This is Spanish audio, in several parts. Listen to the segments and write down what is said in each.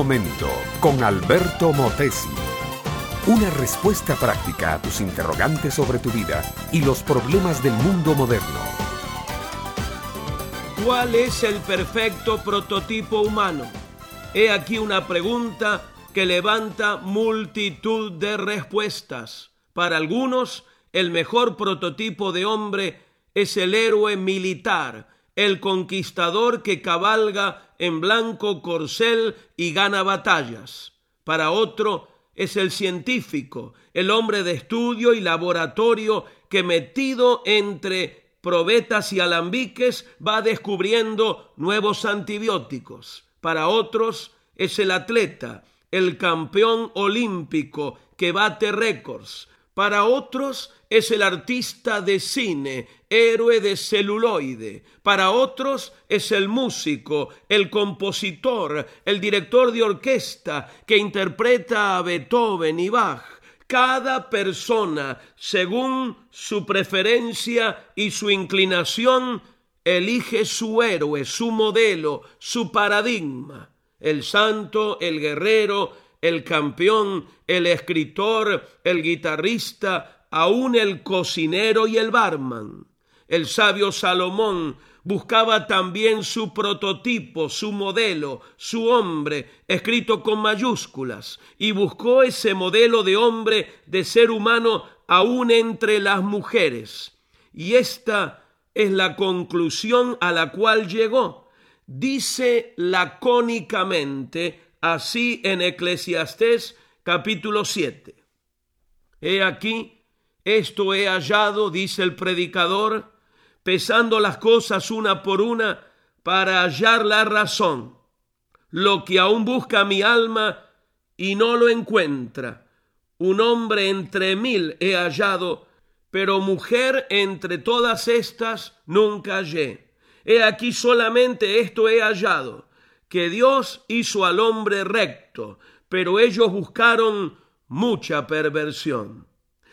momento con Alberto Motesi. Una respuesta práctica a tus interrogantes sobre tu vida y los problemas del mundo moderno. ¿Cuál es el perfecto prototipo humano? He aquí una pregunta que levanta multitud de respuestas. Para algunos, el mejor prototipo de hombre es el héroe militar, el conquistador que cabalga en blanco corcel y gana batallas. Para otro es el científico, el hombre de estudio y laboratorio que metido entre probetas y alambiques va descubriendo nuevos antibióticos. Para otros es el atleta, el campeón olímpico que bate récords. Para otros es el artista de cine, héroe de celuloide. Para otros es el músico, el compositor, el director de orquesta que interpreta a Beethoven y Bach. Cada persona, según su preferencia y su inclinación, elige su héroe, su modelo, su paradigma. El santo, el guerrero, el campeón, el escritor, el guitarrista, aún el cocinero y el barman. El sabio Salomón buscaba también su prototipo, su modelo, su hombre, escrito con mayúsculas, y buscó ese modelo de hombre, de ser humano, aún entre las mujeres. Y esta es la conclusión a la cual llegó. Dice lacónicamente así en Eclesiastés capítulo 7. He aquí, esto he hallado, dice el predicador, pesando las cosas una por una para hallar la razón, lo que aún busca mi alma y no lo encuentra. Un hombre entre mil he hallado, pero mujer entre todas estas nunca hallé. He aquí solamente esto he hallado, que Dios hizo al hombre recto, pero ellos buscaron mucha perversión.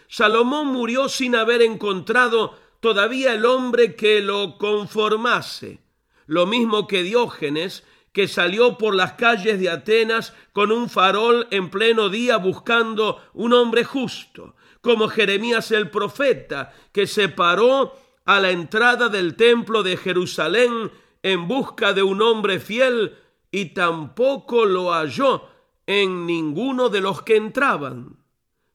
Salomón murió sin haber encontrado todavía el hombre que lo conformase, lo mismo que Diógenes, que salió por las calles de Atenas con un farol en pleno día buscando un hombre justo, como Jeremías el profeta, que se paró a la entrada del templo de Jerusalén en busca de un hombre fiel y tampoco lo halló en ninguno de los que entraban.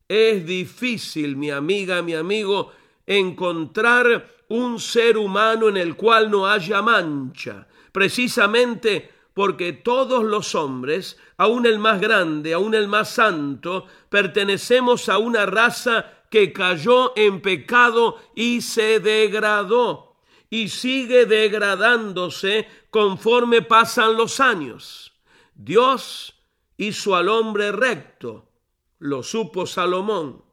Es difícil, mi amiga, mi amigo, encontrar un ser humano en el cual no haya mancha, precisamente porque todos los hombres, aun el más grande, aun el más santo, pertenecemos a una raza que cayó en pecado y se degradó y sigue degradándose conforme pasan los años. Dios hizo al hombre recto, lo supo Salomón,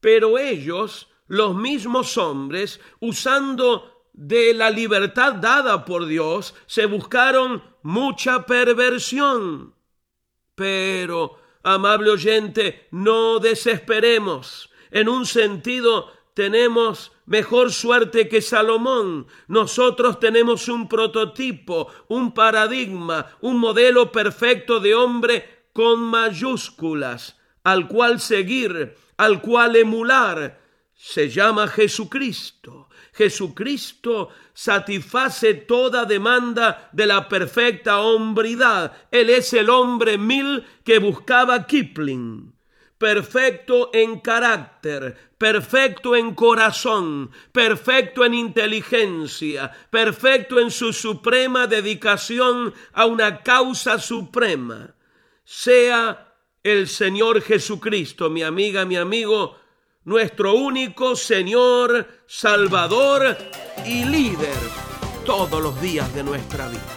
pero ellos, los mismos hombres, usando de la libertad dada por Dios, se buscaron mucha perversión. Pero, amable oyente, no desesperemos. En un sentido, tenemos mejor suerte que Salomón. Nosotros tenemos un prototipo, un paradigma, un modelo perfecto de hombre con mayúsculas, al cual seguir, al cual emular. Se llama Jesucristo. Jesucristo satisface toda demanda de la perfecta hombridad. Él es el hombre mil que buscaba Kipling perfecto en carácter, perfecto en corazón, perfecto en inteligencia, perfecto en su suprema dedicación a una causa suprema. Sea el Señor Jesucristo, mi amiga, mi amigo, nuestro único Señor, Salvador y líder todos los días de nuestra vida.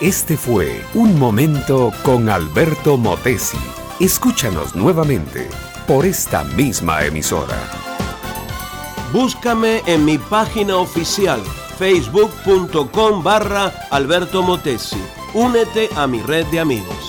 Este fue Un Momento con Alberto Motesi. Escúchanos nuevamente por esta misma emisora. Búscame en mi página oficial facebook.com barra Alberto Motesi. Únete a mi red de amigos.